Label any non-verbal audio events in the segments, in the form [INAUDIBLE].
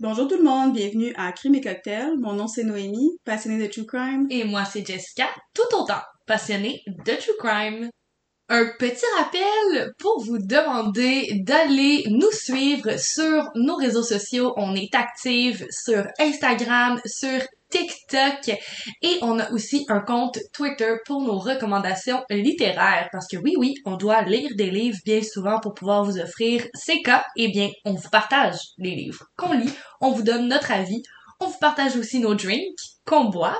Bonjour tout le monde, bienvenue à Crime et Cocktail. Mon nom c'est Noémie, passionnée de True Crime. Et moi, c'est Jessica, tout autant passionnée de True Crime. Un petit rappel pour vous demander d'aller nous suivre sur nos réseaux sociaux. On est active sur Instagram, sur TikTok. Et on a aussi un compte Twitter pour nos recommandations littéraires. Parce que oui oui on doit lire des livres bien souvent pour pouvoir vous offrir ces cas. Et eh bien on vous partage les livres qu'on lit. On vous donne notre avis. On vous partage aussi nos drinks qu'on boit.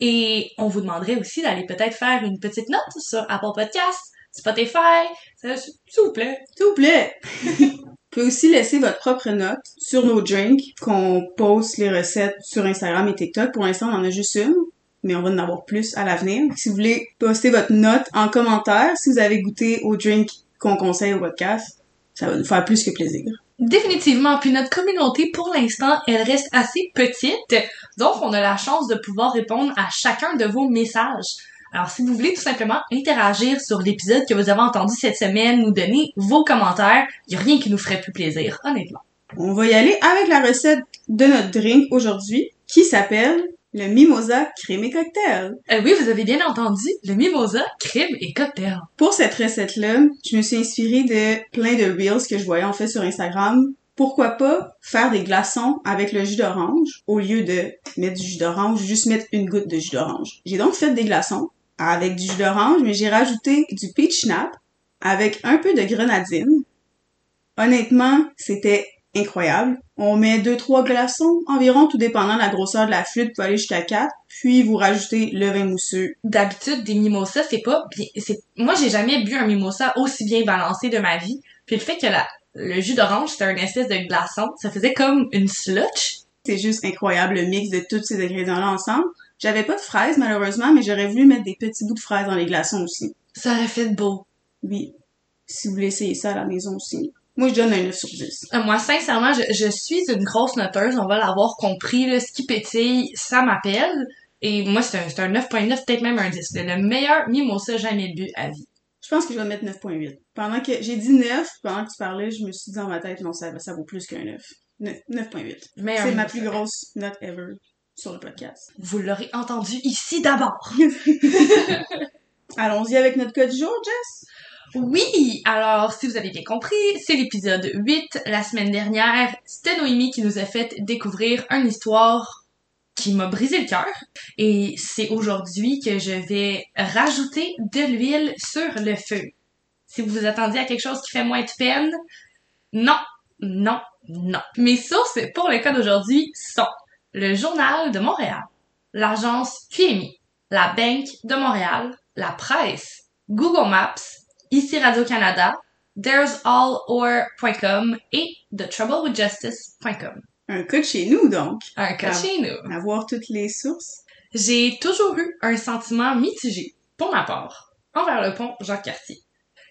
Et on vous demanderait aussi d'aller peut-être faire une petite note sur Apple Podcasts Spotify. S'il vous plaît. S'il vous plaît [LAUGHS] Vous pouvez aussi laisser votre propre note sur nos drinks qu'on poste les recettes sur Instagram et TikTok. Pour l'instant, on en a juste une, mais on va en avoir plus à l'avenir. Si vous voulez poster votre note en commentaire, si vous avez goûté au drink qu'on conseille au podcast, ça va nous faire plus que plaisir. Définitivement. Puis notre communauté, pour l'instant, elle reste assez petite. Donc, on a la chance de pouvoir répondre à chacun de vos messages. Alors, si vous voulez tout simplement interagir sur l'épisode que vous avez entendu cette semaine, nous donner vos commentaires, il n'y a rien qui nous ferait plus plaisir, honnêtement. On va y aller avec la recette de notre drink aujourd'hui, qui s'appelle le mimosa crème et cocktail. Euh, oui, vous avez bien entendu, le mimosa crème et cocktail. Pour cette recette-là, je me suis inspirée de plein de reels que je voyais en fait sur Instagram. Pourquoi pas faire des glaçons avec le jus d'orange au lieu de mettre du jus d'orange, juste mettre une goutte de jus d'orange. J'ai donc fait des glaçons avec du jus d'orange, mais j'ai rajouté du peach snap avec un peu de grenadine. Honnêtement, c'était incroyable. On met deux trois glaçons environ, tout dépendant de la grosseur de la flûte, pouvez aller jusqu'à 4, puis vous rajoutez le vin mousseux. D'habitude, des mimosas, c'est pas bien, c'est, moi j'ai jamais bu un mimosa aussi bien balancé de ma vie. Puis le fait que la, le jus d'orange, c'était un espèce de glaçon, ça faisait comme une slotch. C'est juste incroyable le mix de tous ces ingrédients-là ensemble. J'avais pas de fraises, malheureusement, mais j'aurais voulu mettre des petits bouts de fraises dans les glaçons aussi. Ça aurait fait beau. Oui. Si vous voulez essayer ça à la maison aussi. Moi, je donne un 9 sur 10. Euh, moi, sincèrement, je, suis une grosse noteuse. On va l'avoir compris. Là. Ce qui pétille, ça m'appelle. Et moi, c'est un, un 9.9, peut-être même un 10. C'est le meilleur mimosa jamais bu à vie. Je pense que je vais mettre 9.8. Pendant que j'ai dit 9, pendant que tu parlais, je me suis dit dans ma tête, non, ça, ça vaut plus qu'un 9. 9.8. C'est ma plus grosse note ever sur le podcast. Vous l'aurez entendu ici d'abord. [LAUGHS] [LAUGHS] Allons-y avec notre code du jour, Jess. Oui, alors si vous avez bien compris, c'est l'épisode 8. La semaine dernière, c'était Noémie qui nous a fait découvrir une histoire qui m'a brisé le cœur. Et c'est aujourd'hui que je vais rajouter de l'huile sur le feu. Si vous vous attendiez à quelque chose qui fait moins de peine, non, non, non. Mes sources pour le cas d'aujourd'hui sont le Journal de Montréal, l'agence QMI, la Banque de Montréal, la presse, Google Maps, ici Radio-Canada, there'sallor.com et thetroublewithjustice.com. Un cas de chez nous, donc. Un cas de chez nous. Avoir toutes les sources. J'ai toujours eu un sentiment mitigé, pour ma part, envers le pont Jacques-Cartier.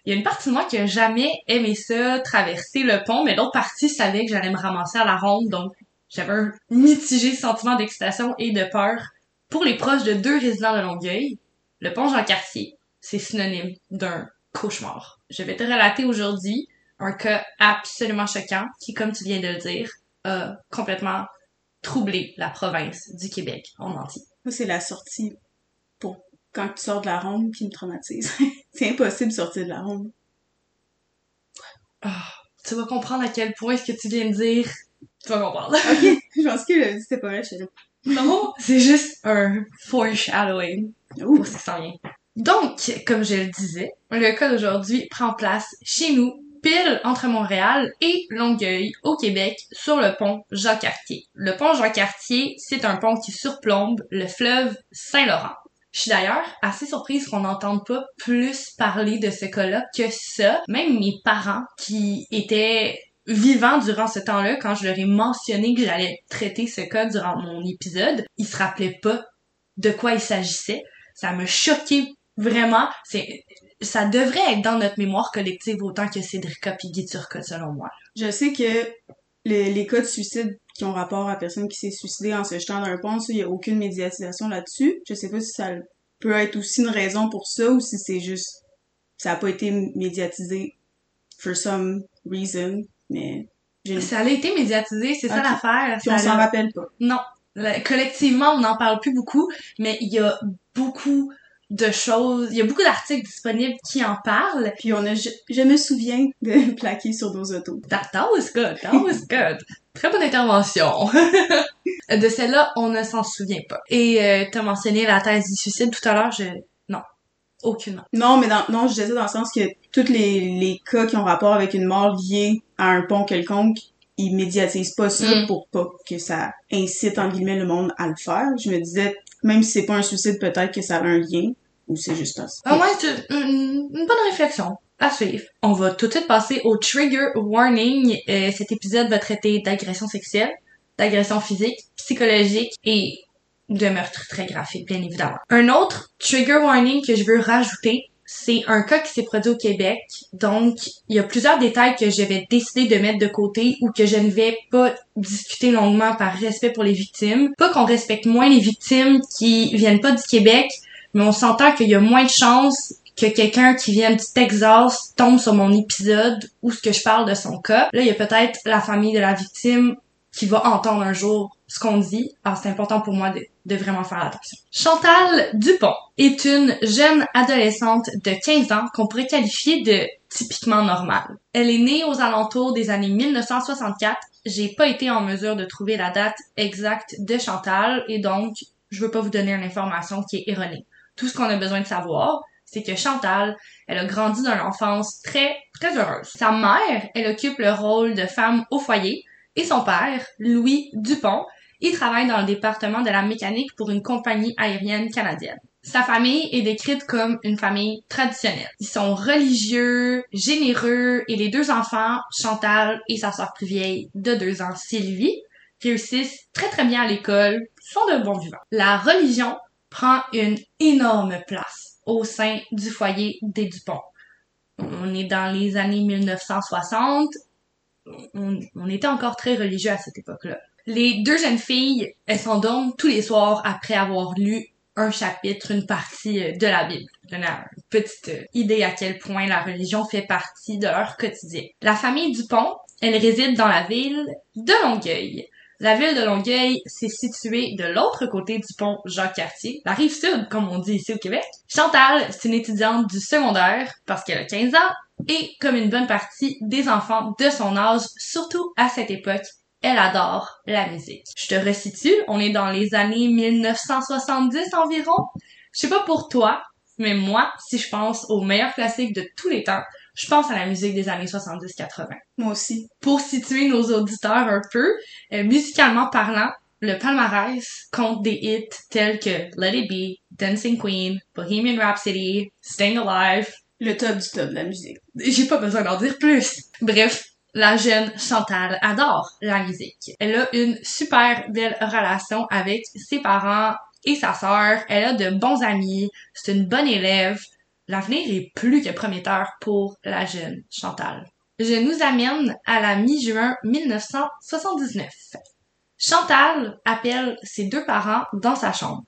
Il y a une partie de moi qui a jamais aimé ça, traverser le pont, mais l'autre partie savait que j'allais me ramasser à la ronde, donc j'avais un mitigé sentiment d'excitation et de peur. Pour les proches de deux résidents de Longueuil, le pont Jean-Cartier, c'est synonyme d'un cauchemar. Je vais te relater aujourd'hui un cas absolument choquant qui, comme tu viens de le dire, a complètement troublé la province du Québec en entier. Moi, c'est la sortie pour quand tu sors de la ronde qui me traumatise. [LAUGHS] c'est impossible de sortir de la ronde. Ah, tu vas comprendre à quel point ce que tu viens de dire tu vas comprendre. ok, je pense que c'était pas vrai, je Non, c'est juste un foreshadowing pour ce qui s'en vient. Donc, comme je le disais, le cas d'aujourd'hui prend place chez nous, pile entre Montréal et Longueuil, au Québec, sur le pont Jacques-Cartier. Le pont Jacques-Cartier, c'est un pont qui surplombe le fleuve Saint-Laurent. Je suis d'ailleurs assez surprise qu'on n'entende pas plus parler de ce cas-là que ça. Même mes parents qui étaient vivant durant ce temps-là, quand je leur ai mentionné que j'allais traiter ce cas durant mon épisode, ils se rappelaient pas de quoi il s'agissait. Ça me choquait vraiment. C'est, ça devrait être dans notre mémoire collective autant que Cédrica et Guy Turcotte, selon moi. Je sais que les, les cas de suicide qui ont rapport à personne qui s'est suicidée en se jetant d'un pont, il y a aucune médiatisation là-dessus. Je sais pas si ça peut être aussi une raison pour ça ou si c'est juste ça a pas été médiatisé for some reason mais Ça a été médiatisé, c'est ça l'affaire. Puis on Ça s'en l'a- rappelle pas. Non. Le- collectivement, on n'en parle plus beaucoup, mais il y a beaucoup de choses, il y a beaucoup d'articles disponibles qui en parlent. Puis on a, je, je me souviens de [LAUGHS] plaquer sur nos autos. That, that was good, that was good. Très bonne intervention. [LAUGHS] de celle-là, on ne s'en souvient pas. Et euh, t'as mentionné la thèse du suicide tout à l'heure, je... Non. Aucunement. Non, mais dans, non, je disais dans le sens que tous les, les cas qui ont rapport avec une mort liée à un pont quelconque, ils médiatisent pas ça Mm. pour pas que ça incite, en guillemets, le monde à le faire. Je me disais, même si c'est pas un suicide, peut-être que ça a un lien, ou c'est juste ça. Au moins, c'est une, une bonne réflexion à suivre. On va tout de suite passer au trigger warning. Euh, cet épisode va traiter d'agression sexuelle, d'agression physique, psychologique et de meurtre très graphique, bien évidemment. Un autre trigger warning que je veux rajouter, c'est un cas qui s'est produit au Québec. Donc, il y a plusieurs détails que j'avais décidé de mettre de côté ou que je ne vais pas discuter longuement par respect pour les victimes. Pas qu'on respecte moins les victimes qui viennent pas du Québec, mais on s'entend qu'il y a moins de chances que quelqu'un qui vient du Texas tombe sur mon épisode où ce que je parle de son cas. Là, il y a peut-être la famille de la victime qui va entendre un jour ce qu'on dit. Alors, c'est important pour moi de, de vraiment faire attention. Chantal Dupont est une jeune adolescente de 15 ans qu'on pourrait qualifier de typiquement normale. Elle est née aux alentours des années 1964. J'ai pas été en mesure de trouver la date exacte de Chantal et donc je veux pas vous donner une information qui est erronée. Tout ce qu'on a besoin de savoir, c'est que Chantal, elle a grandi dans une enfance très, très heureuse. Sa mère, elle occupe le rôle de femme au foyer et son père, Louis Dupont, il travaille dans le département de la mécanique pour une compagnie aérienne canadienne. Sa famille est décrite comme une famille traditionnelle. Ils sont religieux, généreux et les deux enfants, Chantal et sa sœur plus vieille de deux ans, Sylvie, réussissent très très bien à l'école, sont de bons vivants. La religion prend une énorme place au sein du foyer des Dupont. On est dans les années 1960. On, on était encore très religieux à cette époque-là. Les deux jeunes filles, elles s'endorment tous les soirs après avoir lu un chapitre, une partie euh, de la Bible. Donner une petite euh, idée à quel point la religion fait partie de leur quotidien. La famille Dupont, elle réside dans la ville de Longueuil. La ville de Longueuil, c'est située de l'autre côté du pont Jacques-Cartier, la rive sud, comme on dit ici au Québec. Chantal, c'est une étudiante du secondaire parce qu'elle a 15 ans et comme une bonne partie des enfants de son âge, surtout à cette époque, elle adore la musique. Je te resitue, on est dans les années 1970 environ. Je sais pas pour toi, mais moi, si je pense aux meilleurs classiques de tous les temps, je pense à la musique des années 70-80 Moi aussi. pour situer nos auditeurs un peu, euh, musicalement parlant, le palmarès compte des hits tels que Let It Be, Dancing Queen, Bohemian Rhapsody, Staying Alive. Le top du top de la musique. J'ai pas besoin d'en dire plus. Bref, la jeune Chantal adore la musique. Elle a une super belle relation avec ses parents et sa sœur. Elle a de bons amis. C'est une bonne élève. L'avenir est plus que prometteur pour la jeune Chantal. Je nous amène à la mi-juin 1979. Chantal appelle ses deux parents dans sa chambre.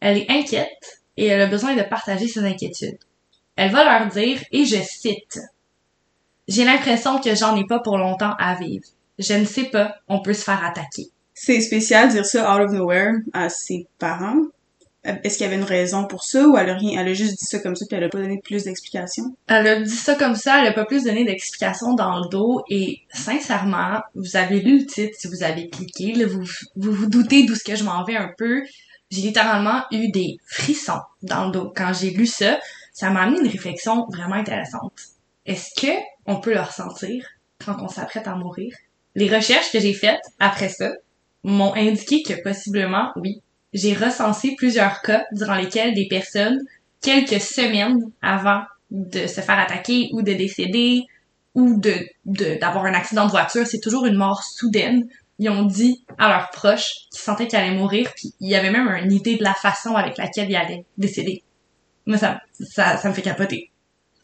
Elle est inquiète et elle a besoin de partager ses inquiétudes. Elle va leur dire, et je cite, J'ai l'impression que j'en ai pas pour longtemps à vivre. Je ne sais pas, on peut se faire attaquer. C'est spécial de dire ça out of nowhere à ses parents. Euh, Est-ce qu'il y avait une raison pour ça ou elle a rien, elle a juste dit ça comme ça puis elle a pas donné plus d'explications? Elle a dit ça comme ça, elle a pas plus donné d'explications dans le dos et sincèrement, vous avez lu le titre si vous avez cliqué, là, vous, vous vous doutez d'où ce que je m'en vais un peu. J'ai littéralement eu des frissons dans le dos quand j'ai lu ça. Ça m'a amené une réflexion vraiment intéressante. Est-ce que on peut le ressentir quand on s'apprête à mourir? Les recherches que j'ai faites après ça m'ont indiqué que possiblement, oui, j'ai recensé plusieurs cas durant lesquels des personnes, quelques semaines avant de se faire attaquer ou de décéder ou de d'avoir un accident de voiture, c'est toujours une mort soudaine. Ils ont dit à leurs proches qu'ils sentaient qu'ils allaient mourir, puis il y avait même une idée de la façon avec laquelle ils allaient décéder. Moi, ça, ça, ça me fait capoter.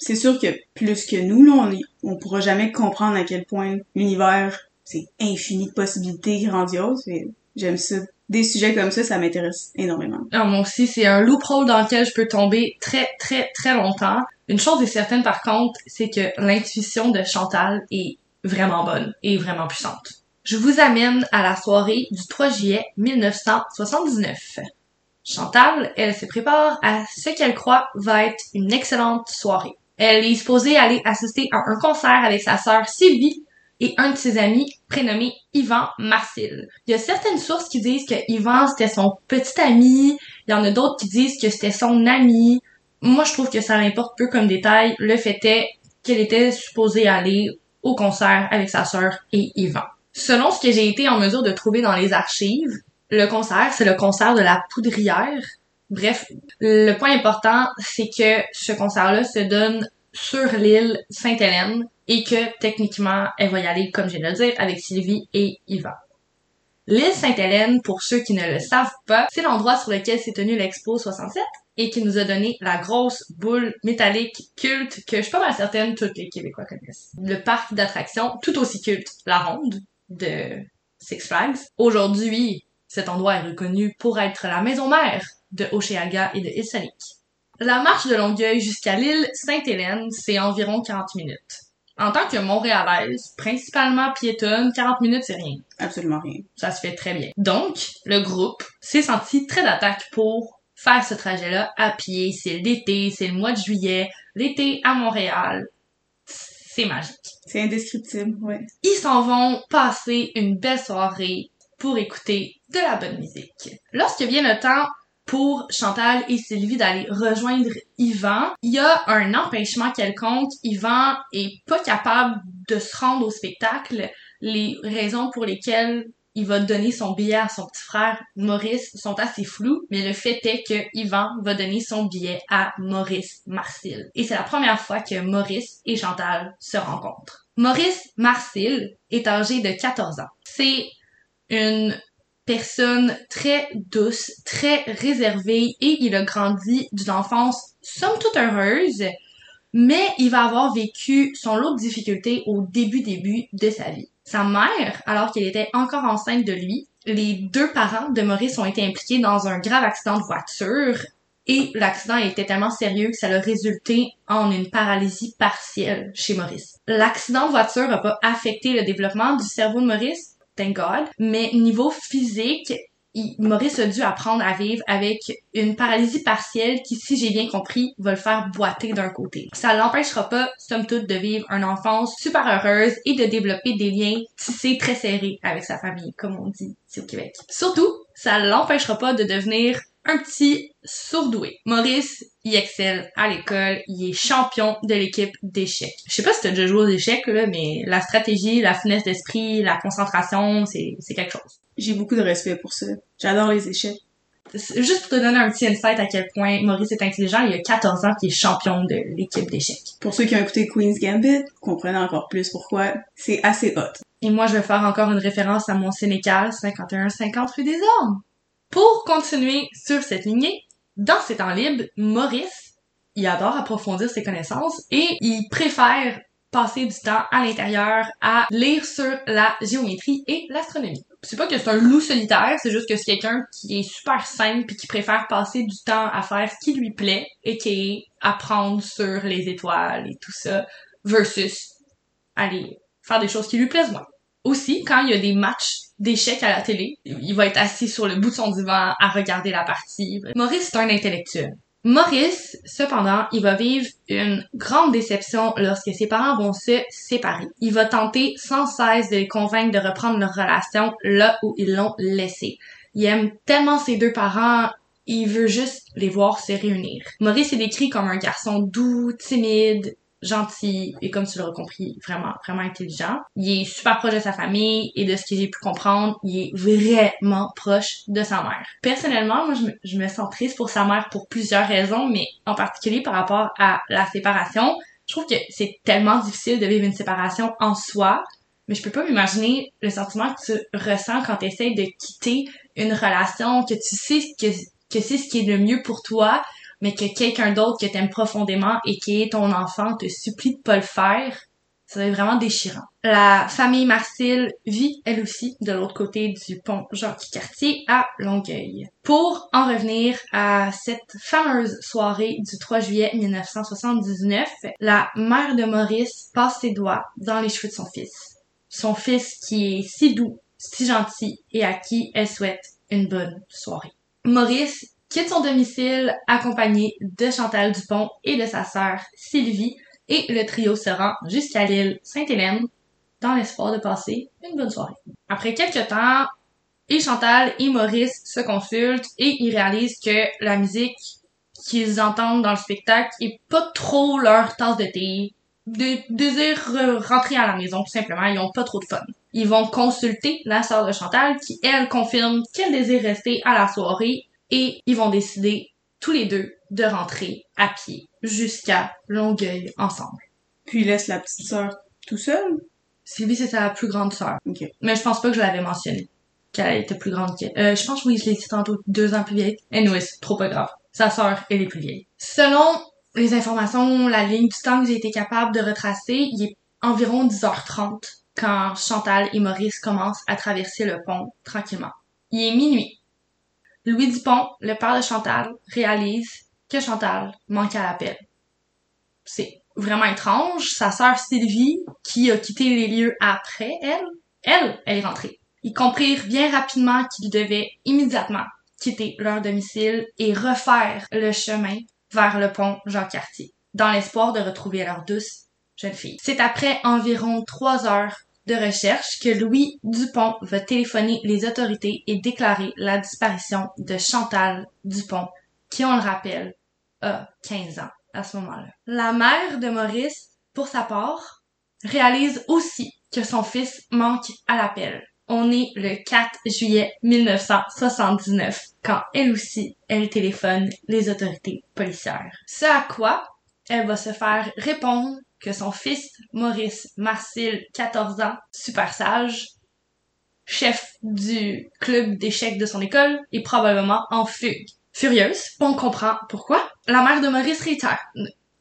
C'est sûr que plus que nous, là, on, on pourra jamais comprendre à quel point l'univers, c'est infini de possibilités grandioses. et J'aime ça. Des sujets comme ça, ça m'intéresse énormément. Ah, moi aussi, c'est un loophole dans lequel je peux tomber très, très, très longtemps. Une chose est certaine, par contre, c'est que l'intuition de Chantal est vraiment bonne et vraiment puissante. Je vous amène à la soirée du 3 juillet 1979. Chantal, elle se prépare à ce qu'elle croit va être une excellente soirée. Elle est supposée aller assister à un concert avec sa sœur Sylvie et un de ses amis prénommé Yvan Marcil. Il y a certaines sources qui disent que Yvan c'était son petit ami, il y en a d'autres qui disent que c'était son ami. Moi je trouve que ça l'importe peu comme détail. Le fait est qu'elle était supposée aller au concert avec sa sœur et Yvan. Selon ce que j'ai été en mesure de trouver dans les archives, le concert, c'est le concert de la poudrière. Bref, le point important, c'est que ce concert-là se donne sur l'île Sainte-Hélène et que techniquement, elle va y aller, comme je viens de le dire, avec Sylvie et Yvan. L'île Sainte-Hélène, pour ceux qui ne le savent pas, c'est l'endroit sur lequel s'est tenu l'Expo 67 et qui nous a donné la grosse boule métallique culte que je suis pas mal certaine tous les Québécois connaissent. Le parc d'attractions tout aussi culte, la Ronde de Six Flags. Aujourd'hui, cet endroit est reconnu pour être la maison mère de Oceaga et de Isonic. La marche de Longueuil jusqu'à l'île Sainte-Hélène, c'est environ 40 minutes. En tant que Montréalaise, principalement piétonne, 40 minutes, c'est rien. Absolument rien. Ça se fait très bien. Donc, le groupe s'est senti très d'attaque pour faire ce trajet-là à pied. C'est l'été, c'est le mois de juillet. L'été à Montréal, c'est magique. C'est indescriptible, ouais. Ils s'en vont passer une belle soirée pour écouter de la bonne musique. Lorsque vient le temps pour Chantal et Sylvie d'aller rejoindre Yvan, il y a un empêchement quelconque. Yvan est pas capable de se rendre au spectacle. Les raisons pour lesquelles il va donner son billet à son petit frère Maurice sont assez floues, mais le fait est que Yvan va donner son billet à Maurice Marcil. Et c'est la première fois que Maurice et Chantal se rencontrent. Maurice Marcil est âgé de 14 ans. C'est une personne très douce, très réservée et il a grandi d'une enfance somme toute heureuse, mais il va avoir vécu son lot de difficultés au début début de sa vie. Sa mère, alors qu'elle était encore enceinte de lui, les deux parents de Maurice ont été impliqués dans un grave accident de voiture et l'accident était tellement sérieux que ça a résulté en une paralysie partielle chez Maurice. L'accident de voiture n'a pas affecté le développement du cerveau de Maurice, mais niveau physique, Maurice a dû apprendre à vivre avec une paralysie partielle qui, si j'ai bien compris, va le faire boiter d'un côté. Ça l'empêchera pas, somme toute, de vivre une enfance super heureuse et de développer des liens tissés très serrés avec sa famille, comme on dit ici au Québec. Surtout, ça l'empêchera pas de devenir un petit sourdoué. Maurice, il excelle à l'école, il est champion de l'équipe d'échecs. Je sais pas si t'as déjà joué aux échecs, là, mais la stratégie, la finesse d'esprit, la concentration, c'est, c'est quelque chose. J'ai beaucoup de respect pour ça. J'adore les échecs. Juste pour te donner un petit insight à quel point Maurice est intelligent, il y a 14 ans qu'il est champion de l'équipe d'échecs. Pour ceux qui ont écouté Queen's Gambit, comprenez encore plus pourquoi c'est assez hot. Et moi, je vais faire encore une référence à mon Sénécal 51-50 rue des Ormes. Pour continuer sur cette lignée, dans ses temps libres, Maurice, il adore approfondir ses connaissances et il préfère passer du temps à l'intérieur à lire sur la géométrie et l'astronomie. C'est pas que c'est un loup solitaire, c'est juste que c'est quelqu'un qui est super simple et qui préfère passer du temps à faire ce qui lui plaît et qui est apprendre sur les étoiles et tout ça versus aller faire des choses qui lui plaisent moins. Aussi, quand il y a des matchs d'échecs à la télé. Il va être assis sur le bout de son divan à regarder la partie. Maurice, c'est un intellectuel. Maurice, cependant, il va vivre une grande déception lorsque ses parents vont se séparer. Il va tenter sans cesse de les convaincre de reprendre leur relation là où ils l'ont laissé. Il aime tellement ses deux parents, il veut juste les voir se réunir. Maurice est décrit comme un garçon doux, timide, gentil et comme tu l'auras compris, vraiment, vraiment intelligent. Il est super proche de sa famille et de ce que j'ai pu comprendre, il est vraiment proche de sa mère. Personnellement, moi, je me, je me sens triste pour sa mère pour plusieurs raisons, mais en particulier par rapport à la séparation. Je trouve que c'est tellement difficile de vivre une séparation en soi, mais je peux pas m'imaginer le sentiment que tu ressens quand tu essaies de quitter une relation, que tu sais que, que c'est ce qui est le mieux pour toi, mais que quelqu'un d'autre que t'aimes profondément et qui est ton enfant te supplie de pas le faire, ça être vraiment déchirant. La famille Marcille vit, elle aussi, de l'autre côté du pont Jacques-Cartier à Longueuil. Pour en revenir à cette fameuse soirée du 3 juillet 1979, la mère de Maurice passe ses doigts dans les cheveux de son fils. Son fils qui est si doux, si gentil et à qui elle souhaite une bonne soirée. Maurice quitte son domicile accompagné de Chantal Dupont et de sa sœur Sylvie et le trio se rend jusqu'à l'île Sainte-Hélène dans l'espoir de passer une bonne soirée. Après quelques temps, et Chantal et Maurice se consultent et ils réalisent que la musique qu'ils entendent dans le spectacle est pas trop leur tasse de thé. De désirent rentrer à la maison, tout simplement. Ils ont pas trop de fun. Ils vont consulter la sœur de Chantal qui, elle, confirme qu'elle désire rester à la soirée et ils vont décider tous les deux de rentrer à pied jusqu'à Longueuil ensemble. Puis ils laissent la petite sœur tout seul. Sylvie, c'est sa plus grande sœur. Mais je pense pas que je l'avais mentionné. Qu'elle était plus grande qu'elle. Euh, je pense, oui, je l'ai dit tantôt, deux ans plus vieille. C'est trop pas grave. Sa sœur, elle est plus vieille. Selon les informations, la ligne du temps que j'ai été capable de retracer, il est environ 10h30 quand Chantal et Maurice commencent à traverser le pont tranquillement. Il est minuit. Louis Dupont, le père de Chantal, réalise que Chantal manque à l'appel. C'est vraiment étrange. Sa sœur Sylvie, qui a quitté les lieux après elle, elle, elle est rentrée. Ils comprirent bien rapidement qu'ils devaient immédiatement quitter leur domicile et refaire le chemin vers le pont Jean-Cartier, dans l'espoir de retrouver leur douce jeune fille. C'est après environ trois heures de recherche que Louis Dupont va téléphoner les autorités et déclarer la disparition de Chantal Dupont, qui, on le rappelle, a 15 ans à ce moment-là. La mère de Maurice, pour sa part, réalise aussi que son fils manque à l'appel. On est le 4 juillet 1979 quand elle aussi, elle téléphone les autorités policières. Ce à quoi elle va se faire répondre que son fils, Maurice Marcille, 14 ans, super sage, chef du club d'échecs de son école, est probablement en fugue. Furieuse, on comprend pourquoi. La mère de Maurice réitère.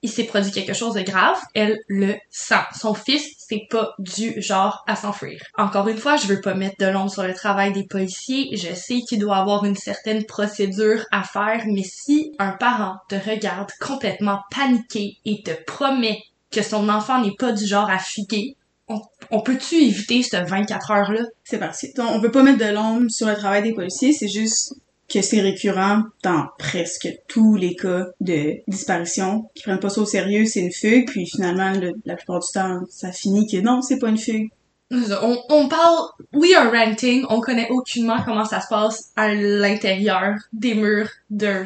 Il s'est produit quelque chose de grave, elle le sent. Son fils, c'est pas du genre à s'enfuir. Encore une fois, je veux pas mettre de l'ombre sur le travail des policiers. Je sais qu'il doit avoir une certaine procédure à faire, mais si un parent te regarde complètement paniqué et te promet que son enfant n'est pas du genre à fuguer, on, peut-tu éviter cette 24 heures-là? C'est parti. On peut pas mettre de l'ombre sur le travail des policiers, c'est juste que c'est récurrent dans presque tous les cas de disparition qui prennent pas ça au sérieux, c'est une fugue, puis finalement, le- la plupart du temps, ça finit que non, c'est pas une fugue. On, on parle, we are renting, on connaît aucunement comment ça se passe à l'intérieur des murs d'un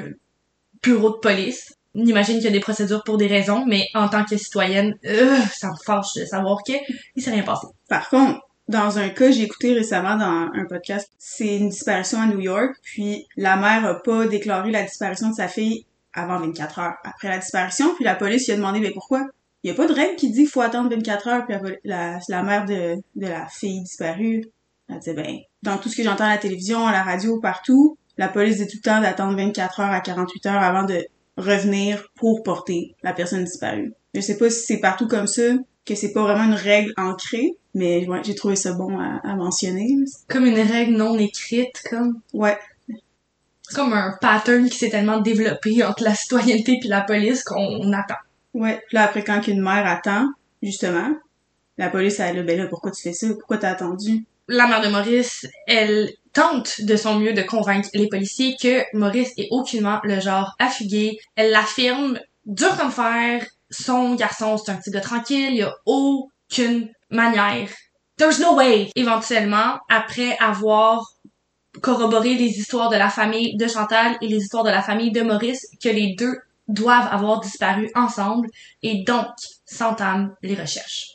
bureau de police. On imagine qu'il y a des procédures pour des raisons, mais en tant que citoyenne, euh, ça me fâche de savoir que il s'est rien passé. Par contre, dans un cas, j'ai écouté récemment dans un podcast, c'est une disparition à New York, puis la mère a pas déclaré la disparition de sa fille avant 24 heures après la disparition, puis la police lui a demandé, mais pourquoi? Il y a pas de règle qui dit qu'il faut attendre 24 heures, puis la, la, mère de, de la fille disparue, elle disait, ben, dans tout ce que j'entends à la télévision, à la radio, partout, la police dit tout le temps d'attendre 24 heures à 48 heures avant de revenir pour porter la personne disparue. Je sais pas si c'est partout comme ça, que c'est pas vraiment une règle ancrée, mais ouais, j'ai trouvé ça bon à, à mentionner. Comme une règle non écrite, comme, Ouais, c'est comme un pattern qui s'est tellement développé entre la citoyenneté puis la police qu'on on attend. ouais. Puis là, après, quand une mère attend, justement, la police, elle a, ben là, pourquoi tu fais ça? Pourquoi t'as attendu? la mère de Maurice, elle tente de son mieux de convaincre les policiers que Maurice est aucunement le genre à fuguer. Elle l'affirme dur comme fer. Son garçon, c'est un petit gars tranquille. Il y a aucune manière. There's no way. Éventuellement, après avoir corroboré les histoires de la famille de Chantal et les histoires de la famille de Maurice, que les deux doivent avoir disparu ensemble et donc s'entament les recherches.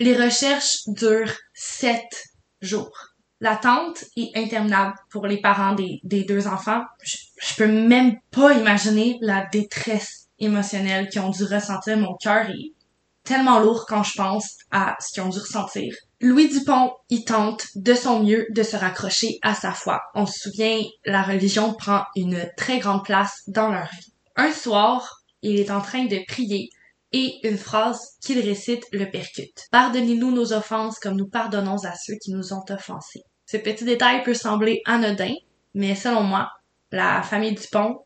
Les recherches durent sept jours. L'attente est interminable pour les parents des, deux enfants. Je, je peux même pas imaginer la détresse émotionnelle qu'ils ont dû ressentir. Mon cœur est tellement lourd quand je pense à ce qu'ils ont dû ressentir. Louis Dupont, il tente de son mieux de se raccrocher à sa foi. On se souvient, la religion prend une très grande place dans leur vie. Un soir, il est en train de prier et une phrase qu'il récite le percute. Pardonnez-nous nos offenses comme nous pardonnons à ceux qui nous ont offensés. Ce petit détail peut sembler anodin, mais selon moi, la famille Dupont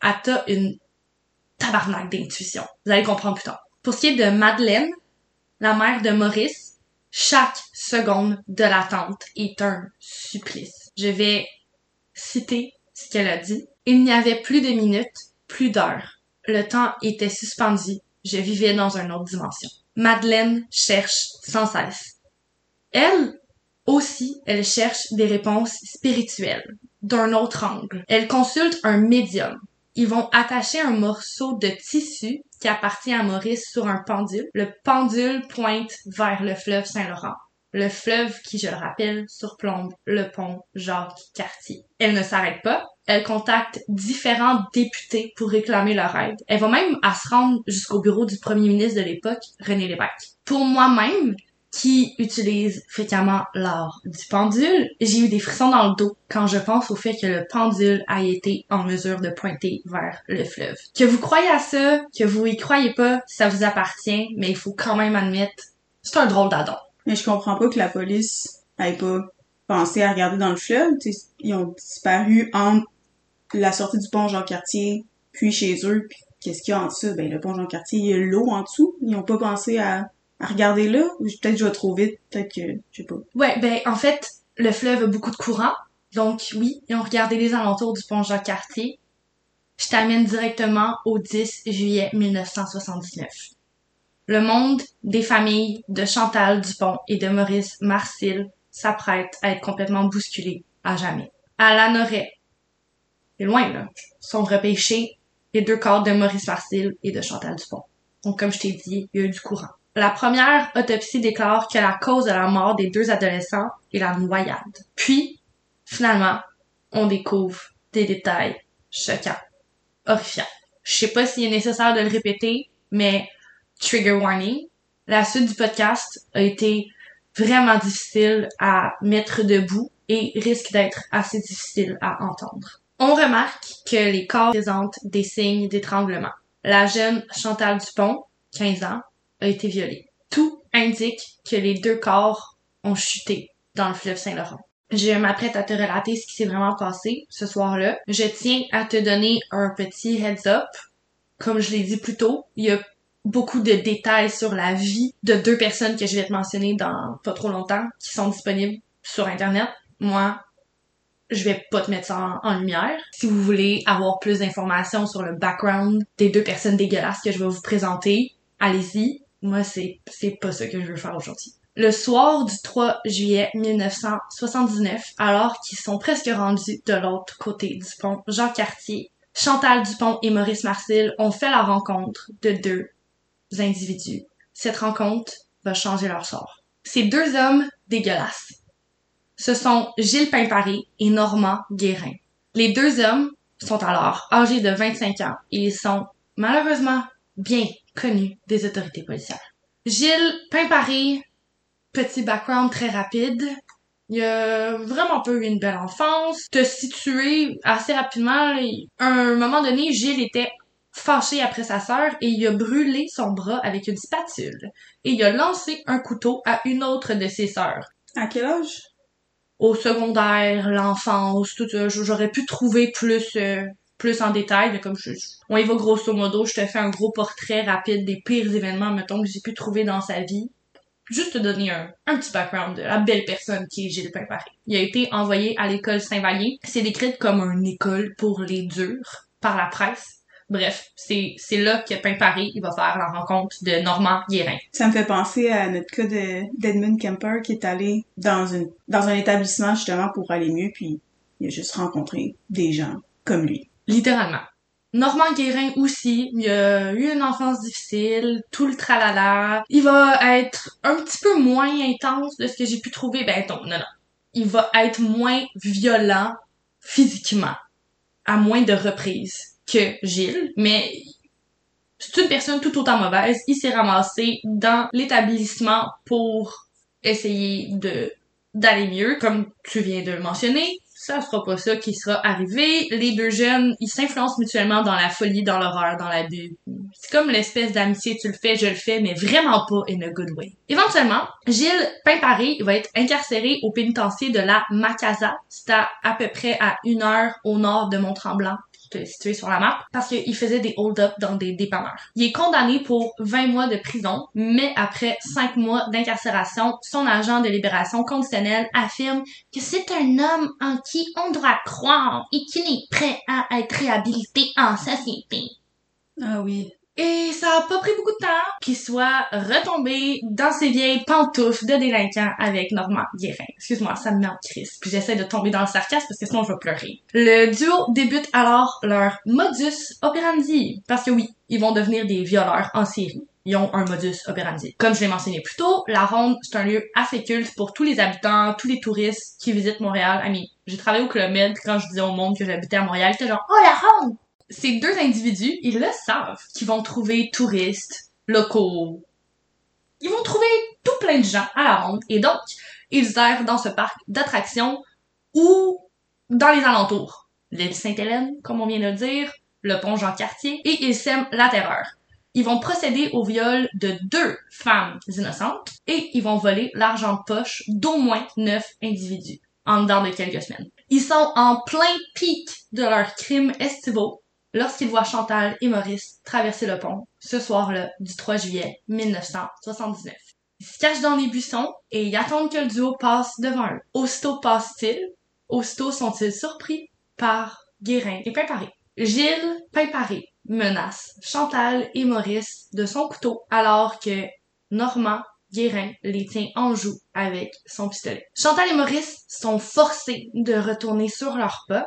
a une tabarnak d'intuition. Vous allez comprendre plus tard. Pour ce qui est de Madeleine, la mère de Maurice, chaque seconde de l'attente est un supplice. Je vais citer ce qu'elle a dit. Il n'y avait plus de minutes, plus d'heures. Le temps était suspendu. Je vivais dans une autre dimension. Madeleine cherche sans cesse. Elle aussi, elle cherche des réponses spirituelles, d'un autre angle. Elle consulte un médium. Ils vont attacher un morceau de tissu qui appartient à Maurice sur un pendule. Le pendule pointe vers le fleuve Saint-Laurent. Le fleuve qui, je le rappelle, surplombe le pont Jacques-Cartier. Elle ne s'arrête pas. Elle contacte différents députés pour réclamer leur aide. Elle va même à se rendre jusqu'au bureau du premier ministre de l'époque, René Lévesque. Pour moi-même, qui utilise fréquemment l'art du pendule, j'ai eu des frissons dans le dos quand je pense au fait que le pendule a été en mesure de pointer vers le fleuve. Que vous croyez à ça, que vous y croyez pas, ça vous appartient, mais il faut quand même admettre, c'est un drôle d'adon. Mais je comprends pas que la police ait pas pensé à regarder dans le fleuve. ils ont disparu entre la sortie du pont Jean-Cartier, puis chez eux, puis qu'est-ce qu'il y a en dessous? Ben, le pont Jean-Cartier, il y a l'eau en dessous. Ils ont pas pensé à à regarder là, peut-être je vais trop vite, peut-être que, je sais pas. Ouais, ben, en fait, le fleuve a beaucoup de courant. Donc, oui, ils ont regardé les alentours du pont Jacques-Cartier. Je t'amène directement au 10 juillet 1979. Le monde des familles de Chantal Dupont et de Maurice Marcil s'apprête à être complètement bousculé à jamais. À Lanoret, c'est loin là, sont repêchés les deux corps de Maurice Marcil et de Chantal Dupont. Donc, comme je t'ai dit, il y a eu du courant. La première autopsie déclare que la cause de la mort des deux adolescents est la noyade. Puis, finalement, on découvre des détails choquants, horrifiants. Je sais pas s'il est nécessaire de le répéter, mais trigger warning. La suite du podcast a été vraiment difficile à mettre debout et risque d'être assez difficile à entendre. On remarque que les corps présentent des signes d'étranglement. La jeune Chantal Dupont, 15 ans, a été violée. Tout indique que les deux corps ont chuté dans le fleuve Saint-Laurent. Je m'apprête à te relater ce qui s'est vraiment passé ce soir-là. Je tiens à te donner un petit heads up. Comme je l'ai dit plus tôt, il y a beaucoup de détails sur la vie de deux personnes que je vais te mentionner dans pas trop longtemps qui sont disponibles sur internet. Moi, je vais pas te mettre ça en, lumière. Si vous voulez avoir plus d'informations sur le background des deux personnes dégueulasses que je vais vous présenter, allez-y. Moi, c'est, c'est pas ce que je veux faire aujourd'hui. Le soir du 3 juillet 1979, alors qu'ils sont presque rendus de l'autre côté du pont Jean Cartier, Chantal Dupont et Maurice Marcil ont fait la rencontre de deux individus. Cette rencontre va changer leur sort. Ces deux hommes dégueulasses. Ce sont Gilles Pimparé et Normand Guérin. Les deux hommes sont alors âgés de 25 ans et ils sont malheureusement bien connu des autorités policières. Gilles Pimparé, petit background très rapide. Il a vraiment peu eu une belle enfance. Te situer assez rapidement, à un moment donné, Gilles était fâché après sa sœur et il a brûlé son bras avec une spatule. Et il a lancé un couteau à une autre de ses sœurs. À quel âge? Au secondaire, l'enfance, tout ça. J'aurais pu trouver plus euh, plus en détail, mais comme je, on y va grosso modo, je te fais un gros portrait rapide des pires événements, mettons, que j'ai pu trouver dans sa vie. Juste te donner un, un petit background de la belle personne qui est Gilles Pimparé. Il a été envoyé à l'école Saint-Vallier. C'est décrit comme une école pour les durs par la presse. Bref, c'est, c'est là que Pimparé, il va faire la rencontre de Normand Guérin. Ça me fait penser à notre cas de, d'Edmund Kemper qui est allé dans une, dans un établissement justement pour aller mieux puis il a juste rencontré des gens comme lui. Littéralement. Normand Guérin aussi, il a eu une enfance difficile, tout le tralala. Il va être un petit peu moins intense de ce que j'ai pu trouver. Ben non, non, non. Il va être moins violent physiquement, à moins de reprises que Gilles, mais c'est une personne tout autant mauvaise. Il s'est ramassé dans l'établissement pour essayer de d'aller mieux, comme tu viens de le mentionner ça sera pas ça qui sera arrivé. Les deux jeunes, ils s'influencent mutuellement dans la folie, dans l'horreur, dans l'abus. C'est comme l'espèce d'amitié, tu le fais, je le fais, mais vraiment pas in a good way. Éventuellement, Gilles Pimparé va être incarcéré au pénitencier de la Macasa. C'est à, à peu près à une heure au nord de Mont-Tremblant situé sur la map, parce qu'il faisait des hold-up dans des dépanneurs. Il est condamné pour 20 mois de prison, mais après 5 mois d'incarcération, son agent de libération conditionnelle affirme que c'est un homme en qui on doit croire et qui n'est prêt à être réhabilité en société. Ah oui. Et ça a pas pris beaucoup de temps qu'il soit retombé dans ses vieilles pantoufles de délinquant avec Normand Guérin. Excuse-moi, ça me met en. Puis j'essaie de tomber dans le sarcasme parce que sinon je vais pleurer. Le duo débute alors leur modus operandi. Parce que oui, ils vont devenir des violeurs en série. Ils ont un modus operandi. Comme je l'ai mentionné plus tôt, la Ronde, c'est un lieu assez culte pour tous les habitants, tous les touristes qui visitent Montréal. Ami, j'ai travaillé au Club Med, quand je disais au monde que j'habitais à Montréal, c'était genre « Oh, la Ronde! » ces deux individus, ils le savent, qu'ils vont trouver touristes, locaux. Ils vont trouver tout plein de gens à la ronde. Et donc, ils errent dans ce parc d'attractions ou dans les alentours. L'île Sainte-Hélène, comme on vient de le dire, le pont Jean-Cartier, et ils sèment la terreur. Ils vont procéder au viol de deux femmes innocentes et ils vont voler l'argent de poche d'au moins neuf individus en dedans de quelques semaines. Ils sont en plein pic de leurs crimes estivaux lorsqu'ils voient Chantal et Maurice traverser le pont, ce soir-là du 3 juillet 1979. Ils se cachent dans les buissons et ils attendent que le duo passe devant eux. Aussitôt passe-t-il, aussitôt sont-ils surpris par Guérin et Pimparé. Gilles Pimparé menace Chantal et Maurice de son couteau alors que Normand Guérin les tient en joue avec son pistolet. Chantal et Maurice sont forcés de retourner sur leurs pas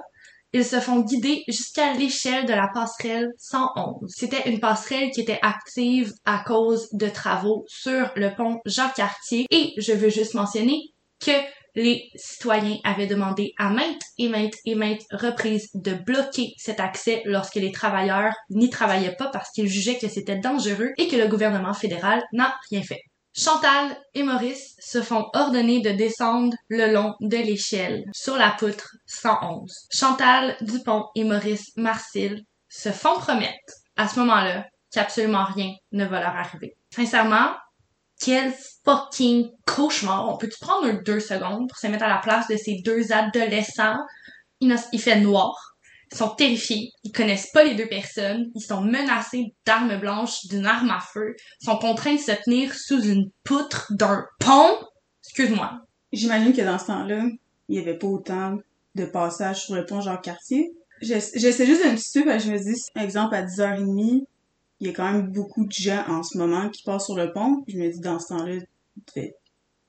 ils se font guider jusqu'à l'échelle de la passerelle 111. C'était une passerelle qui était active à cause de travaux sur le pont Jean-Cartier et je veux juste mentionner que les citoyens avaient demandé à maintes et maintes et maintes reprises de bloquer cet accès lorsque les travailleurs n'y travaillaient pas parce qu'ils jugeaient que c'était dangereux et que le gouvernement fédéral n'a rien fait. Chantal et Maurice se font ordonner de descendre le long de l'échelle sur la poutre 111. Chantal Dupont et Maurice Marcil se font promettre à ce moment-là qu'absolument rien ne va leur arriver. Sincèrement, quel fucking cauchemar. On peut-tu prendre deux secondes pour se mettre à la place de ces deux adolescents? Il fait noir sont terrifiés, ils connaissent pas les deux personnes, ils sont menacés d'armes blanches, d'une arme à feu, sont contraints de se tenir sous une poutre d'un pont. Excuse-moi. J'imagine que dans ce temps-là, il y avait pas autant de passages sur le pont Jean-Cartier. J'essaie juste de me situer parce que je me dis, exemple, à 10h30, il y a quand même beaucoup de gens en ce moment qui passent sur le pont. Je me dis, dans ce temps-là, il devait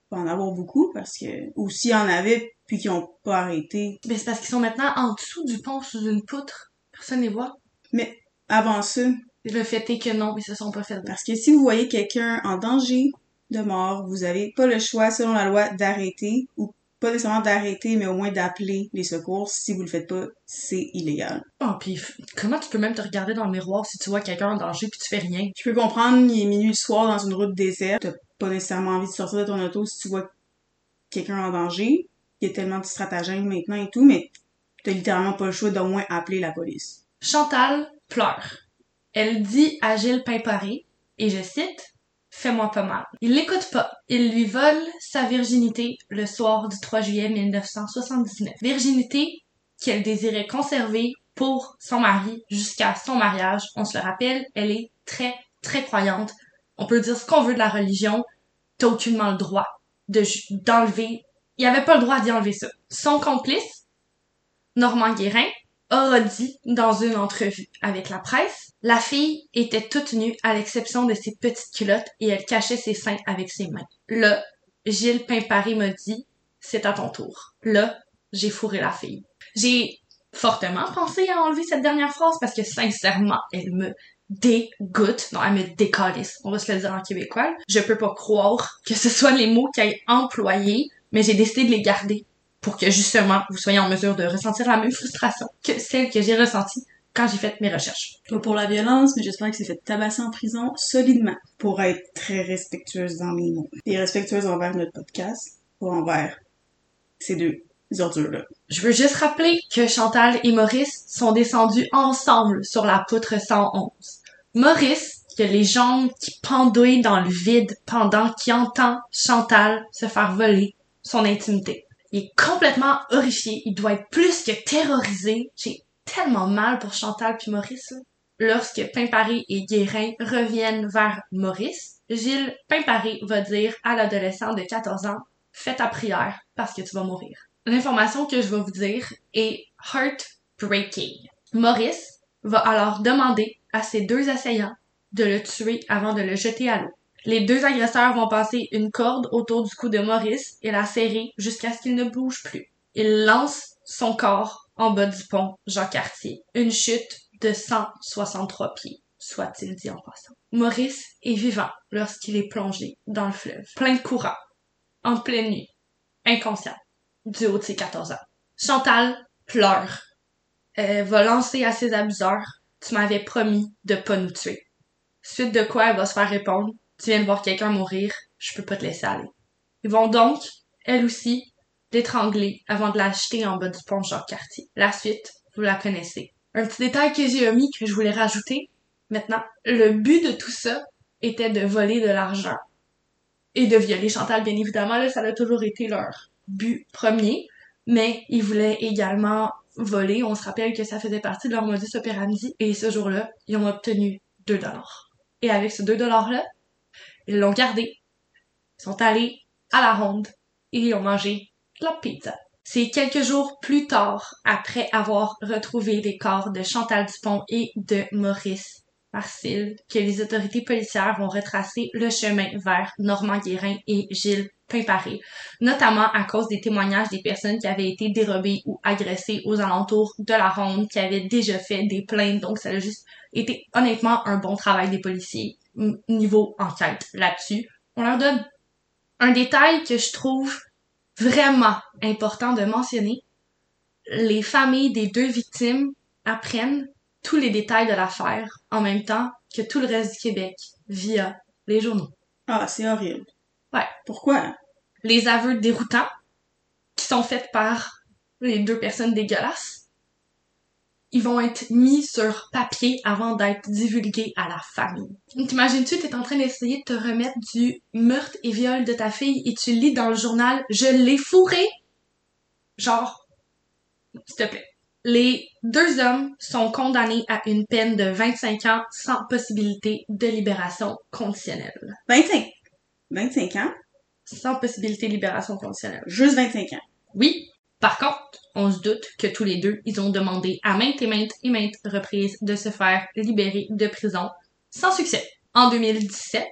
pas en avoir beaucoup parce que, ou s'il y en avait, puis qui ont pas arrêté. Ben, c'est parce qu'ils sont maintenant en dessous du pont sous une poutre. Personne les voit. Mais avant ça. Le fait est que non, ils se sont pas fait. Parce que si vous voyez quelqu'un en danger de mort, vous avez pas le choix, selon la loi, d'arrêter ou pas nécessairement d'arrêter, mais au moins d'appeler les secours. Si vous le faites pas, c'est illégal. Oh, puis comment tu peux même te regarder dans le miroir si tu vois quelqu'un en danger puis tu fais rien? Je peux comprendre, il est minuit le soir dans une route déserte, t'as pas nécessairement envie de sortir de ton auto si tu vois quelqu'un en danger il y a tellement de stratagèmes maintenant et tout, mais t'as littéralement pas le choix d'au moins appeler la police. Chantal pleure. Elle dit à Gilles Pimparé, et je cite, Fais-moi pas mal. Il l'écoute pas. Il lui vole sa virginité le soir du 3 juillet 1979. Virginité qu'elle désirait conserver pour son mari jusqu'à son mariage. On se le rappelle, elle est très, très croyante. On peut dire ce qu'on veut de la religion. T'as aucunement le droit de, d'enlever il avait pas le droit d'y enlever ça. Son complice, Normand Guérin, aura dit dans une entrevue avec la presse, la fille était toute nue à l'exception de ses petites culottes et elle cachait ses seins avec ses mains. Là, Gilles Pimparé m'a dit, c'est à ton tour. Là, j'ai fourré la fille. J'ai fortement pensé à enlever cette dernière phrase parce que sincèrement, elle me dégoûte. Non, elle me décalisse. On va se le dire en québécois. Je peux pas croire que ce soit les mots qu'elle a employés mais j'ai décidé de les garder pour que justement vous soyez en mesure de ressentir la même frustration que celle que j'ai ressentie quand j'ai fait mes recherches. Pas pour la violence, mais j'espère que c'est fait tabasser en prison solidement pour être très respectueuse dans mes mots. Et respectueuse envers notre podcast, ou envers ces deux les ordures, là. Je veux juste rappeler que Chantal et Maurice sont descendus ensemble sur la poutre 111. Maurice, qui a les jambes qui pendouillent dans le vide pendant qu'il entend Chantal se faire voler son intimité. Il est complètement horrifié, il doit être plus que terrorisé. J'ai tellement mal pour Chantal puis Maurice. Lorsque Pimparé et Guérin reviennent vers Maurice, Gilles Pimparé va dire à l'adolescent de 14 ans Fais ta prière parce que tu vas mourir. L'information que je vais vous dire est heartbreaking. Maurice va alors demander à ses deux assaillants de le tuer avant de le jeter à l'eau. Les deux agresseurs vont passer une corde autour du cou de Maurice et la serrer jusqu'à ce qu'il ne bouge plus. Il lance son corps en bas du pont Jean-Cartier. Une chute de 163 pieds, soit-il dit en passant. Maurice est vivant lorsqu'il est plongé dans le fleuve, plein de courant, en pleine nuit, inconscient, du haut de ses 14 ans. Chantal pleure. Elle va lancer à ses abuseurs « Tu m'avais promis de pas nous tuer. » Suite de quoi elle va se faire répondre « Tu viens de voir quelqu'un mourir, je peux pas te laisser aller. » Ils vont donc, elle aussi, l'étrangler avant de la jeter en bas du pont Jacques-Cartier. La suite, vous la connaissez. Un petit détail que j'ai omis que je voulais rajouter maintenant. Le but de tout ça était de voler de l'argent et de violer Chantal, bien évidemment. Là, ça a toujours été leur but premier. Mais ils voulaient également voler. On se rappelle que ça faisait partie de leur modus operandi. Et ce jour-là, ils ont obtenu 2 dollars. Et avec ce 2 dollars-là, ils l'ont gardé. Ils sont allés à la ronde et ils ont mangé de la pizza. C'est quelques jours plus tard, après avoir retrouvé les corps de Chantal Dupont et de Maurice Marcille, que les autorités policières vont retracer le chemin vers Normand Guérin et Gilles Pimparé, notamment à cause des témoignages des personnes qui avaient été dérobées ou agressées aux alentours de la ronde, qui avaient déjà fait des plaintes. Donc, ça a juste été honnêtement un bon travail des policiers niveau enquête là-dessus. On leur donne un détail que je trouve vraiment important de mentionner. Les familles des deux victimes apprennent tous les détails de l'affaire en même temps que tout le reste du Québec via les journaux. Ah, c'est horrible. Ouais. Pourquoi? Les aveux déroutants qui sont faits par les deux personnes dégueulasses, ils vont être mis sur papier avant d'être divulgués à la famille. T'imagines-tu, t'es en train d'essayer de te remettre du meurtre et viol de ta fille et tu lis dans le journal « Je l'ai fourré ». Genre, s'il te plaît. Les deux hommes sont condamnés à une peine de 25 ans sans possibilité de libération conditionnelle. 25. 25 ans? Sans possibilité de libération conditionnelle. Juste 25 ans. Oui. Par contre, on se doute que tous les deux, ils ont demandé à maintes et maintes et maintes reprises de se faire libérer de prison sans succès. En 2017,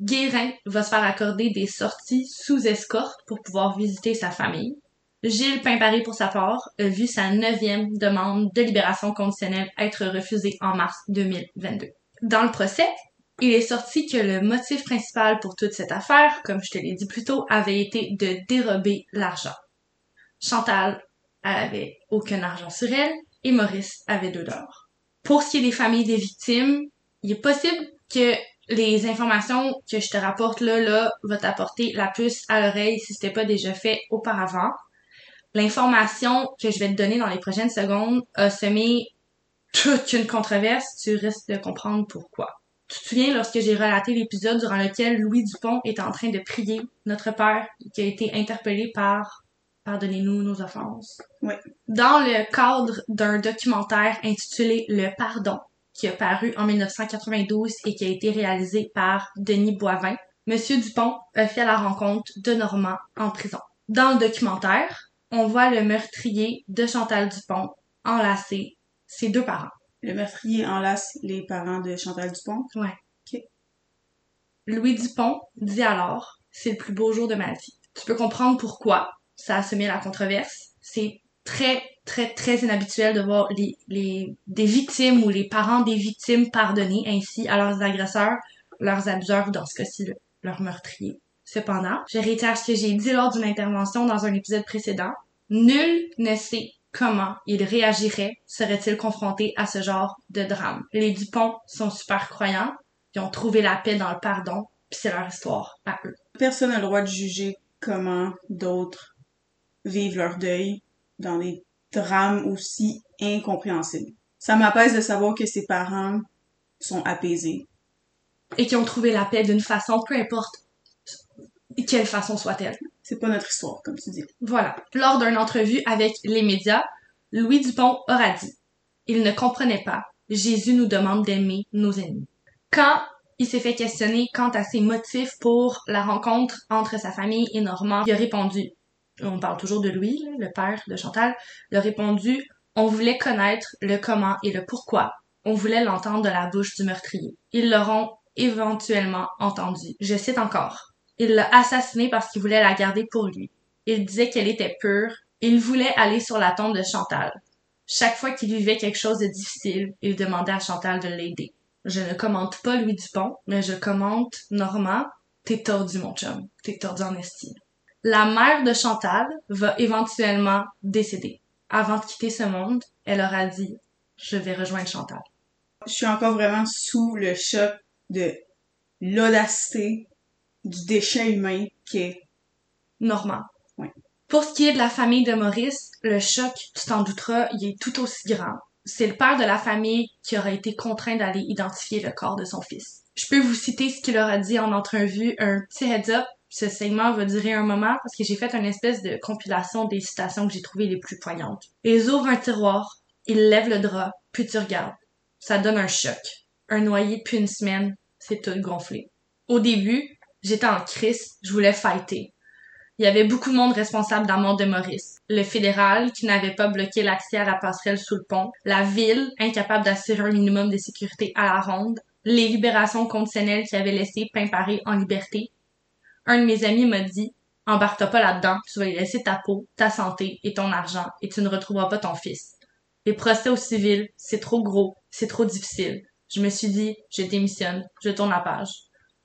Guérin va se faire accorder des sorties sous escorte pour pouvoir visiter sa famille. Gilles Pimparé, pour sa part, a vu sa neuvième demande de libération conditionnelle être refusée en mars 2022. Dans le procès, il est sorti que le motif principal pour toute cette affaire, comme je te l'ai dit plus tôt, avait été de dérober l'argent. Chantal, avait aucun argent sur elle et Maurice avait deux dollars. Pour ce qui est des familles des victimes, il est possible que les informations que je te rapporte là, là, va t'apporter la puce à l'oreille si c'était pas déjà fait auparavant. L'information que je vais te donner dans les prochaines secondes a semé toute une controverse, tu risques de comprendre pourquoi. Tu te souviens lorsque j'ai relaté l'épisode durant lequel Louis Dupont est en train de prier notre Père qui a été interpellé par Pardonnez-nous nos offenses. Oui. Dans le cadre d'un documentaire intitulé Le Pardon, qui a paru en 1992 et qui a été réalisé par Denis Boivin, Monsieur Dupont a fait la rencontre de Normand en prison. Dans le documentaire, on voit le meurtrier de Chantal Dupont enlacer ses deux parents. Le meurtrier enlace les parents de Chantal Dupont? Louis Dupont dit alors c'est le plus beau jour de ma vie. Tu peux comprendre pourquoi ça a semé la controverse. C'est très, très, très inhabituel de voir les, les, des victimes ou les parents des victimes pardonner ainsi à leurs agresseurs, leurs abuseurs, ou dans ce cas-ci, le- leurs meurtriers. Cependant, je réitère ce que j'ai dit lors d'une intervention dans un épisode précédent. Nul ne sait comment il réagirait serait-il confronté à ce genre de drame. Les Dupont sont super croyants, ils ont trouvé la paix dans le pardon, puis c'est leur histoire à eux. Personne n'a le droit de juger comment d'autres vivent leur deuil. dans des drames aussi incompréhensibles. Ça m'apaise de savoir que ses parents sont apaisés. Et qui ont trouvé la paix d'une façon, peu importe quelle façon soit-elle. C'est pas notre histoire, comme tu dis. Voilà. Lors d'une entrevue avec les médias, Louis Dupont aura dit Il ne comprenait pas. Jésus nous demande d'aimer nos ennemis. Quand il s'est fait questionner quant à ses motifs pour la rencontre entre sa famille et Normand, il a répondu on parle toujours de Louis, le père de Chantal, il a répondu on voulait connaître le comment et le pourquoi. On voulait l'entendre de la bouche du meurtrier. Ils l'auront éventuellement entendu. Je cite encore. Il l'a assassinée parce qu'il voulait la garder pour lui. Il disait qu'elle était pure. Il voulait aller sur la tombe de Chantal. Chaque fois qu'il vivait quelque chose de difficile, il demandait à Chantal de l'aider. Je ne commente pas Louis Dupont, mais je commente Normand. T'es tordu, mon chum. T'es tordu en estime. La mère de Chantal va éventuellement décéder. Avant de quitter ce monde, elle aura dit Je vais rejoindre Chantal. Je suis encore vraiment sous le choc de l'audacité du déchet humain qui est Normand. Oui. Pour ce qui est de la famille de Maurice, le choc, tu t'en douteras, il est tout aussi grand. C'est le père de la famille qui aura été contraint d'aller identifier le corps de son fils. Je peux vous citer ce qu'il aura dit en entrevue, un petit heads up. Ce segment va durer un moment parce que j'ai fait une espèce de compilation des citations que j'ai trouvées les plus poignantes. Ils ouvrent un tiroir, ils lèvent le drap, puis tu regardes. Ça donne un choc. Un noyer depuis une semaine, c'est tout gonflé. Au début, j'étais en crise, je voulais fighter. Il y avait beaucoup de monde responsable dans de Maurice. Le fédéral, qui n'avait pas bloqué l'accès à la passerelle sous le pont. La ville, incapable d'assurer un minimum de sécurité à la ronde. Les libérations conditionnelles qui avaient laissé Pimparé en liberté. Un de mes amis m'a dit, embarque-toi pas là-dedans, tu vas y laisser ta peau, ta santé et ton argent, et tu ne retrouveras pas ton fils. Les procès aux civils, c'est trop gros, c'est trop difficile. Je me suis dit, je démissionne, je tourne la page.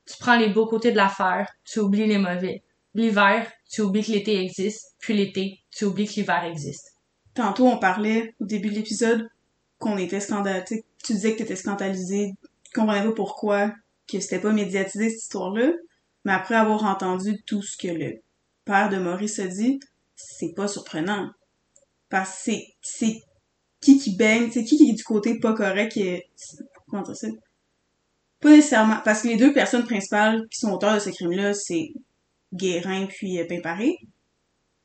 Tu prends les beaux côtés de l'affaire, tu oublies les mauvais. L'hiver, tu oublies que l'été existe, puis l'été, tu oublies que l'hiver existe. Tantôt, on parlait au début de l'épisode qu'on était scandalisé. Tu disais que t'étais scandalisé, tu comprenais pourquoi, que c'était pas médiatisé cette histoire-là. Mais après avoir entendu tout ce que le père de Maurice a dit, c'est pas surprenant. Parce que c'est, c'est qui qui baigne, c'est qui qui est du côté pas correct et, comment dire ça? Pas nécessairement, parce que les deux personnes principales qui sont auteurs de ce crime-là, c'est Guérin puis euh, Pimparé.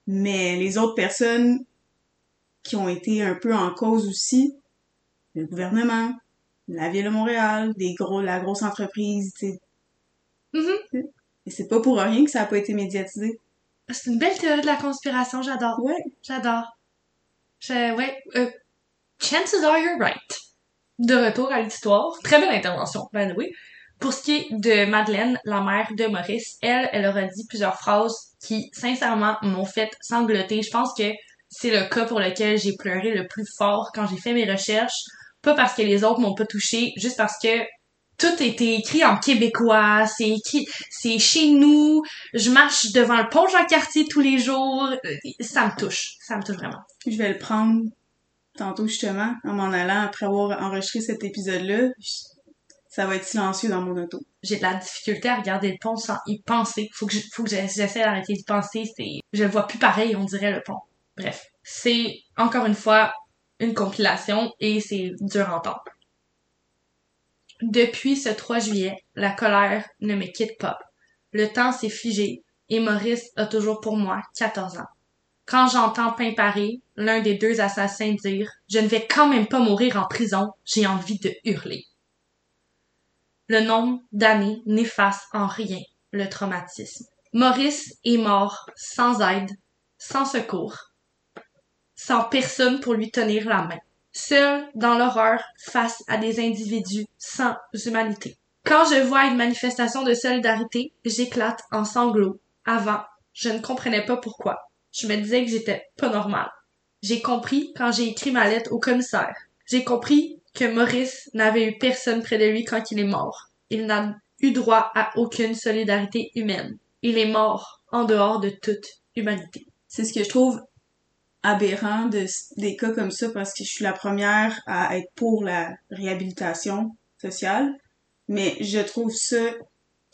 Mais les autres personnes qui ont été un peu en cause aussi, le gouvernement, la ville de Montréal, des gros, la grosse entreprise, tu sais. Mhm. Et c'est pas pour rien que ça a pas été médiatisé. C'est une belle théorie de la conspiration, j'adore. Ouais. J'adore. Je, ouais, euh, chances are you're right. De retour à l'histoire. Très belle intervention, by the way. Pour ce qui est de Madeleine, la mère de Maurice, elle, elle aura dit plusieurs phrases qui, sincèrement, m'ont fait sangloter. Je pense que c'est le cas pour lequel j'ai pleuré le plus fort quand j'ai fait mes recherches. Pas parce que les autres m'ont pas touché, juste parce que tout était écrit en québécois, c'est écrit, c'est chez nous, je marche devant le pont Jean-Cartier tous les jours, ça me touche, ça me touche vraiment. Je vais le prendre tantôt justement, en m'en allant après avoir enregistré cet épisode-là. Ça va être silencieux dans mon auto. J'ai de la difficulté à regarder le pont sans y penser. Faut que je, faut que j'essaie d'arrêter d'y penser. C'est, je le vois plus pareil, on dirait le pont. Bref. C'est, encore une fois, une compilation et c'est dur à entendre. Depuis ce 3 juillet, la colère ne me quitte pas. Le temps s'est figé et Maurice a toujours pour moi 14 ans. Quand j'entends Pimparé, l'un des deux assassins, dire Je ne vais quand même pas mourir en prison, j'ai envie de hurler. Le nombre d'années n'efface en rien le traumatisme. Maurice est mort sans aide, sans secours, sans personne pour lui tenir la main, seul dans l'horreur face à des individus sans humanité. Quand je vois une manifestation de solidarité, j'éclate en sanglots. Avant, je ne comprenais pas pourquoi. Je me disais que j'étais pas normale. J'ai compris quand j'ai écrit ma lettre au commissaire. J'ai compris que Maurice n'avait eu personne près de lui quand il est mort. Il n'a eu droit à aucune solidarité humaine. Il est mort en dehors de toute humanité. C'est ce que je trouve aberrant de des cas comme ça parce que je suis la première à être pour la réhabilitation sociale, mais je trouve ça,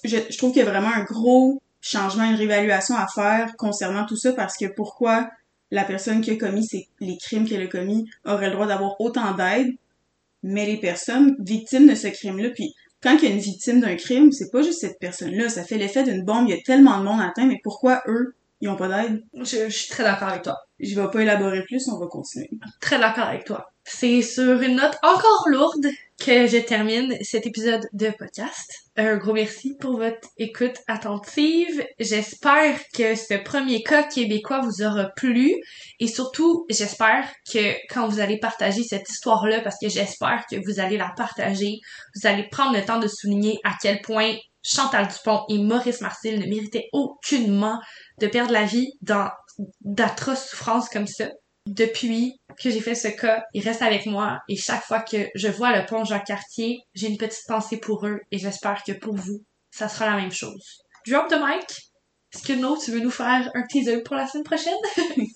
je, je trouve qu'il y a vraiment un gros changement, une réévaluation à faire concernant tout ça parce que pourquoi la personne qui a commis ces, les crimes qu'elle a commis aurait le droit d'avoir autant d'aide, mais les personnes victimes de ce crime-là, puis quand il y a une victime d'un crime, c'est pas juste cette personne-là, ça fait l'effet d'une bombe, il y a tellement de monde atteint, mais pourquoi eux, ils ont pas d'aide? Je, je suis très d'accord avec toi. Je vais pas élaborer plus, on va continuer. Très d'accord avec toi. C'est sur une note encore lourde que je termine cet épisode de podcast. Un gros merci pour votre écoute attentive. J'espère que ce premier cas québécois vous aura plu et surtout, j'espère que quand vous allez partager cette histoire-là, parce que j'espère que vous allez la partager, vous allez prendre le temps de souligner à quel point Chantal Dupont et Maurice Marcel ne méritaient aucunement de perdre la vie dans d'atroces souffrances comme ça. Depuis que j'ai fait ce cas, ils restent avec moi et chaque fois que je vois le pont Jacques-Cartier, j'ai une petite pensée pour eux et j'espère que pour vous, ça sera la même chose. Drop the mic. Est-ce que No, tu veux nous faire un teaser pour la semaine prochaine? [LAUGHS]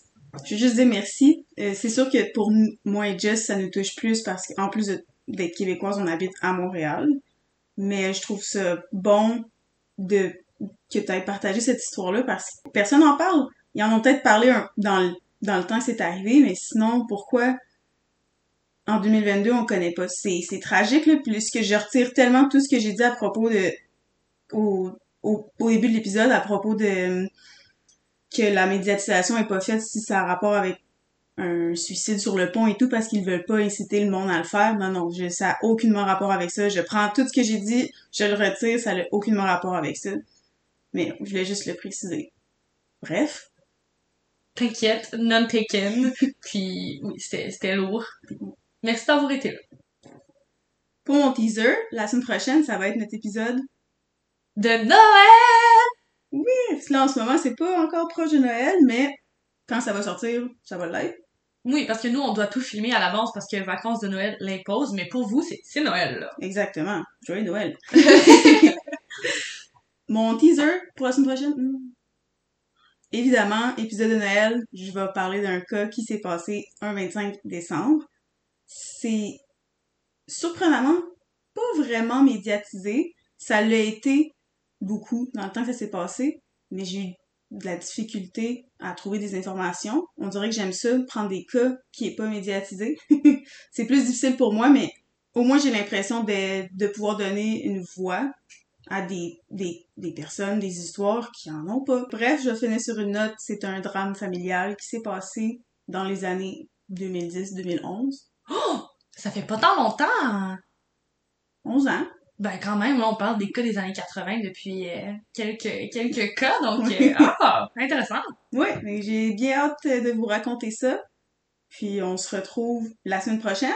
Je veux juste dire merci. Euh, c'est sûr que pour moi et Jess, ça nous touche plus parce qu'en plus d'être québécoise, on habite à Montréal. Mais je trouve ça bon de que tu aies partagé cette histoire-là parce que personne n'en parle. Ils en ont peut-être parlé dans, le, dans le temps que c'est arrivé, mais sinon, pourquoi en 2022, on connaît pas? C'est, c'est tragique, là, puisque je retire tellement tout ce que j'ai dit à propos de... au, au, au début de l'épisode, à propos de que la médiatisation est pas faite si ça a rapport avec un suicide sur le pont et tout parce qu'ils veulent pas inciter le monde à le faire. Non, non, je, ça a aucunement rapport avec ça. Je prends tout ce que j'ai dit, je le retire, ça n'a aucunement rapport avec ça. Mais je voulais juste le préciser. Bref. T'inquiète, non taken. [LAUGHS] Puis oui, c'était lourd. Merci d'avoir été là. Pour mon teaser, la semaine prochaine, ça va être notre épisode de Noël! Oui, parce que là en ce moment, c'est pas encore proche de Noël, mais quand ça va sortir, ça va l'être. Oui, parce que nous, on doit tout filmer à l'avance parce que vacances de Noël l'imposent, mais pour vous, c'est Noël, là. Exactement. Joyeux Noël. [LAUGHS] Mon teaser pour la semaine prochaine? Hmm. Évidemment, épisode de Noël, je vais parler d'un cas qui s'est passé un 25 décembre. C'est surprenamment pas vraiment médiatisé. Ça l'a été beaucoup dans le temps que ça s'est passé, mais j'ai eu de la difficulté à trouver des informations. On dirait que j'aime ça, prendre des cas qui est pas médiatisé. [LAUGHS] c'est plus difficile pour moi, mais au moins j'ai l'impression de, de pouvoir donner une voix à des, des, des personnes, des histoires qui en ont pas. Bref, je finis sur une note. C'est un drame familial qui s'est passé dans les années 2010-2011. Oh! Ça fait pas tant longtemps! 11 ans. Ben quand même, là, on parle des cas des années 80 depuis euh, quelques, quelques cas, donc euh, ah, intéressant. Oui, mais j'ai bien hâte de vous raconter ça. Puis on se retrouve la semaine prochaine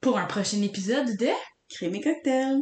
pour un prochain épisode de Crème et cocktail.